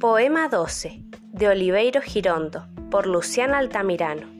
Poema 12 de Oliveiro Girondo por Luciana Altamirano.